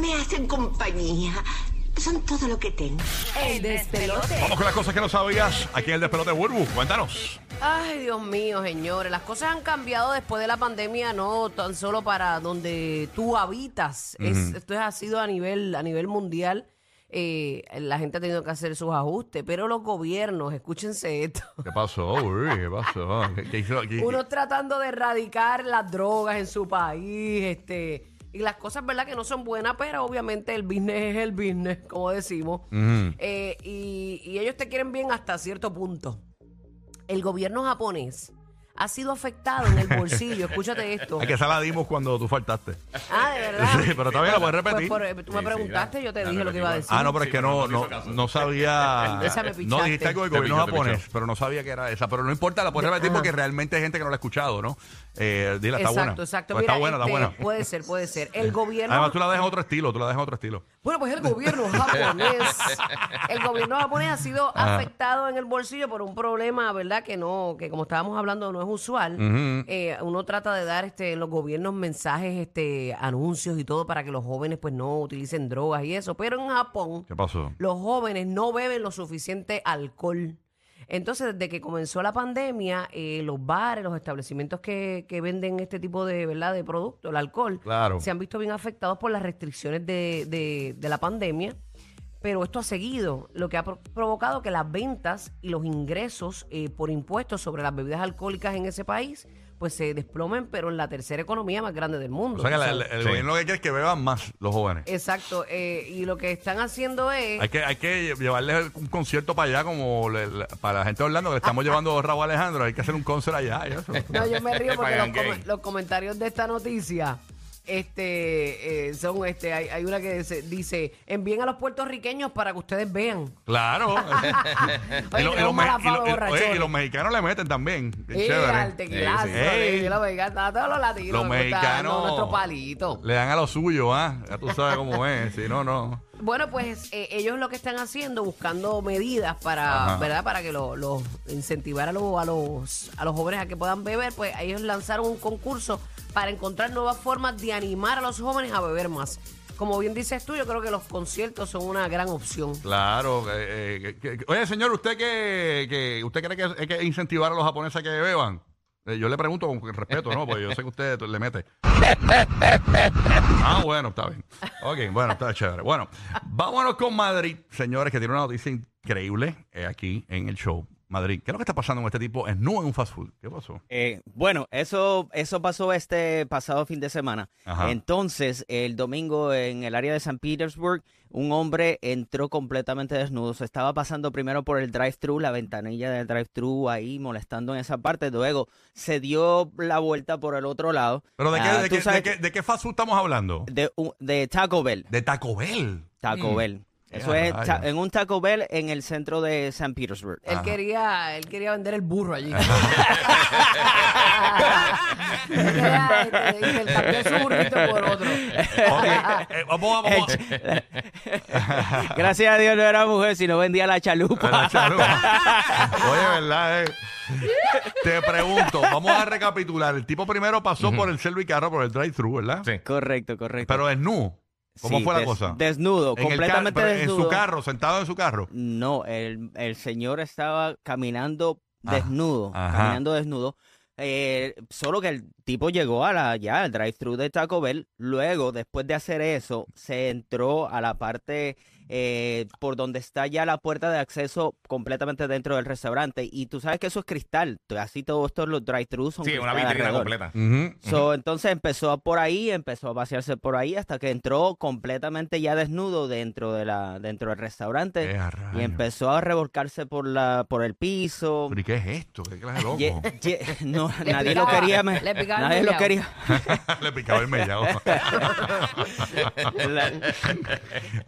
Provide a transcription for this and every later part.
Me hacen compañía. Son todo lo que tengo. El despelote. Vamos con las cosas que no sabías aquí en el despelote Burbu. Cuéntanos. Ay, Dios mío, señores. Las cosas han cambiado después de la pandemia, no tan solo para donde tú habitas. Es- esto ha sido a nivel, a nivel mundial. Eh, la gente ha tenido que hacer sus ajustes, pero los gobiernos, escúchense esto. ¿Qué pasó? Uy, ¿Qué pasó? ¿Qué, qué hizo aquí? Unos tratando de erradicar las drogas en su país, este, y las cosas, ¿verdad? Que no son buenas, pero obviamente el business es el business, como decimos. Eh, y, y ellos te quieren bien hasta cierto punto. El gobierno japonés ha sido afectado en el bolsillo. Escúchate esto. Es que esa la dimos cuando tú faltaste. Ah, de verdad. Sí, pero todavía lo puedes repetir. Pues por- tú me Sí, sí, preguntaste, la- yo te la dije lo que iba a decir. Ah, no, pero es Sí, que pero no, no te hizo no, caso. no sabía. Esa me No, dijiste algo del Te gobierno pichó, te japonés, pichó. pero no sabía que era esa. Pero no importa, la puedes repetir Ajá. porque realmente hay gente que no la ha escuchado, ¿no? Eh, dile, está exacto, buena. exacto. Pues Mira, está buena, está este, buena. Puede ser, puede ser. El gobierno. Además, tú la dejas en otro estilo, tú la dejas en otro estilo. Bueno, pues el gobierno japonés, el gobierno japonés ha sido afectado en el bolsillo por un problema, ¿verdad? Que no, que como estábamos hablando no es usual. Eh, uno trata de dar este, en los gobiernos mensajes, este, anuncios y todo para que los jóvenes pues no utilicen drogas y eso. Pero en Japón, ¿Qué pasó? los jóvenes no beben lo suficiente alcohol. Entonces, desde que comenzó la pandemia, eh, los bares, los establecimientos que, que venden este tipo de, ¿verdad? de producto, el alcohol, Claro. se han visto bien afectados por las restricciones de, de- de la pandemia. Pero esto ha seguido, lo que ha pro- provocado que las ventas y los ingresos eh, por impuestos sobre las bebidas alcohólicas en ese país pues se desplomen, pero en la tercera economía más grande del mundo. O sea que la- el, el Sí. gobierno lo que quiere es que beban más los jóvenes. Exacto, eh, y lo que están haciendo es... Hay que, hay que llevarles un concierto para allá, como le- le- para la gente de Orlando, que le estamos llevando a Raúl Alejandro. Hay que hacer un concert allá. y eso. No, yo me río porque los, gay. los comentarios de esta noticia este eh, son este hay, hay una que dice, dice envíen a los puertorriqueños para que ustedes vean Claro. y, Oye, lo- y tenemos los me- mala y fama, lo- y- borrachones. oye, y los mexicanos le meten también. Bien Eh, chévere. al tequilazo, Sí, sí. Ey. eh, los mexicanos, todos los latinos Los gusta mexicanos nuestro palito le dan a lo suyo, ¿ah? Ya tú sabes cómo es. Si no, no. Bueno, pues eh, ellos lo que están haciendo, buscando medidas para, Ajá. ¿verdad? Para que los lo, incentivar a, los a los a los jóvenes a que puedan beber, pues ellos lanzaron un concurso para encontrar nuevas formas de animar a los jóvenes a beber más. Como bien dices tú, yo creo que los conciertos son una gran opción. Claro. eh, eh, que- que- oye, señor, ¿usted que, que usted cree que hay que incentivar a los japoneses a que beban? Eh, yo le pregunto con respeto, ¿no? Porque yo sé que usted le mete. Ah, bueno, está bien. Ok, bueno, está chévere. Bueno, vámonos con Madrid, señores, que tiene una noticia increíble eh, aquí en el show. Madrid, ¿qué es lo que está pasando con este tipo? Es no en un fast food. ¿Qué pasó? Eh, bueno, eso, eso pasó este pasado fin de semana. Ajá. Entonces, el domingo en el área de San Petersburg, un hombre entró completamente desnudo. Se estaba pasando primero por el drive-thru, la ventanilla del drive-thru ahí molestando en esa parte. Luego se dio la vuelta por el otro lado. ¿Pero de qué, Ah, de, tú qué, sabes de qué- de qué fast food estamos hablando? de, un- de Taco Bell. De Taco Bell. Taco Mm. Bell. Eso es ta- en un Taco Bell en el centro de San Petersburg. Él quería, él quería vender el burro allí. Él quería, intercambiar su burrito por otro. Ok, eh, vamos, vamos. Gracias a Dios no era mujer, sino vendía la chalupa. La chalupa. Oye, ¿verdad? eh? Te pregunto, vamos a recapitular. El tipo primero pasó por el servicarro, por el drive-thru, ¿verdad? Sí. Correcto, correcto. Pero es nu. ¿Cómo Sí, fue la des- cosa? Desnudo, En completamente desnudo. En su carro, sentado en su carro. No, el, el señor estaba caminando Ajá, desnudo, caminando desnudo. Eh, solo que el tipo llegó a la ya al drive-thru de Taco Bell. Luego, después de hacer eso, se entró a la parte eh, por donde está ya la puerta de acceso completamente dentro del restaurante. Y tú sabes que eso es cristal. Así todos estos los drive-thrus son Sí, una vitrina alrededor. completa. So, entonces empezó por ahí, empezó a pasearse por ahí hasta que entró completamente ya desnudo dentro de la dentro del restaurante y empezó a revolcarse por la por el piso. ¿Pero y qué es esto? ¿Qué clase de loco? Ye- ye- no, Le nadie lo picaba- quería, me- le picaba el nadie lo mellao. quería. Le picaba el mellao. La-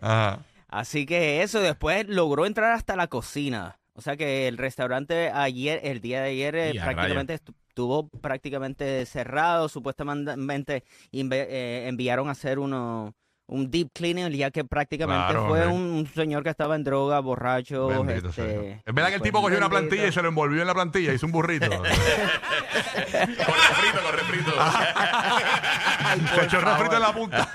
Ajá. Así que eso después logró entrar hasta la cocina. O sea que el restaurante ayer, el día de ayer, eh, prácticamente estu- estuvo prácticamente cerrado. Supuestamente eh, enviaron a hacer unos un deep cleaning, ya que prácticamente Claro, fue un, un señor que estaba en droga, borracho. Bendito este. Es verdad que el tipo cogió una bendito. plantilla y se lo envolvió en la plantilla, hizo un burrito. Con refrito, con refrito. se echó el refrito en la punta.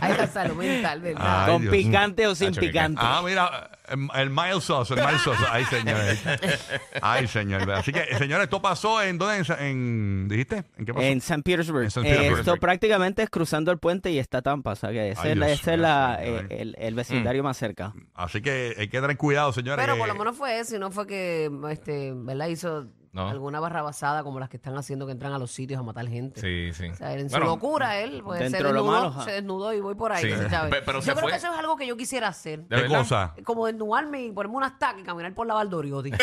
Ay, la salud mental, ¿verdad? Ay, con Dios. picante o sin Hacho, picante. Ah, mira, el, el mild sauce, el mild sauce. Ay, señores. Ay, señor. Así que, señores, esto pasó en dónde? En, en- ¿Dijiste? ¿En qué pasó? En St. Petersburg. En. Eh, Petersburg. esto prácticamente es cruzando el puente y está Tampa. O sea que ese Ay, es, la- Dios ese es mío, la- señor. eh, el, el vecindario más cerca. Así que hay que tener cuidado, señores. Pero por lo menos fue eso, y no fue que, este, ¿verdad? Hizo No. alguna barra basada como las que están haciendo que entran a los sitios a matar gente. Sí, sí. O sea, en su Bueno, locura él pues, se, dentro de lo desnudó, malo, se desnudó y voy por ahí. Sí. ¿sabes? Pe- pero yo se creo fue. que eso es algo que yo quisiera hacer. ¿De ¿Qué verdad? cosa? Como desnudarme y ponerme unas tacas y caminar por la Valdoriotti. Eso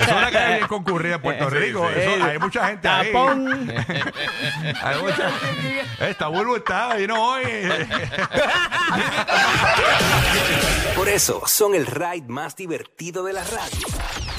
es una calle bien concurrida en Puerto Sí, Rico. sí. Eso- hay mucha gente ahí. Tapón. Hay mucha... Esta Bulbo está y no hoy. Por eso son el ride más divertido de la radio.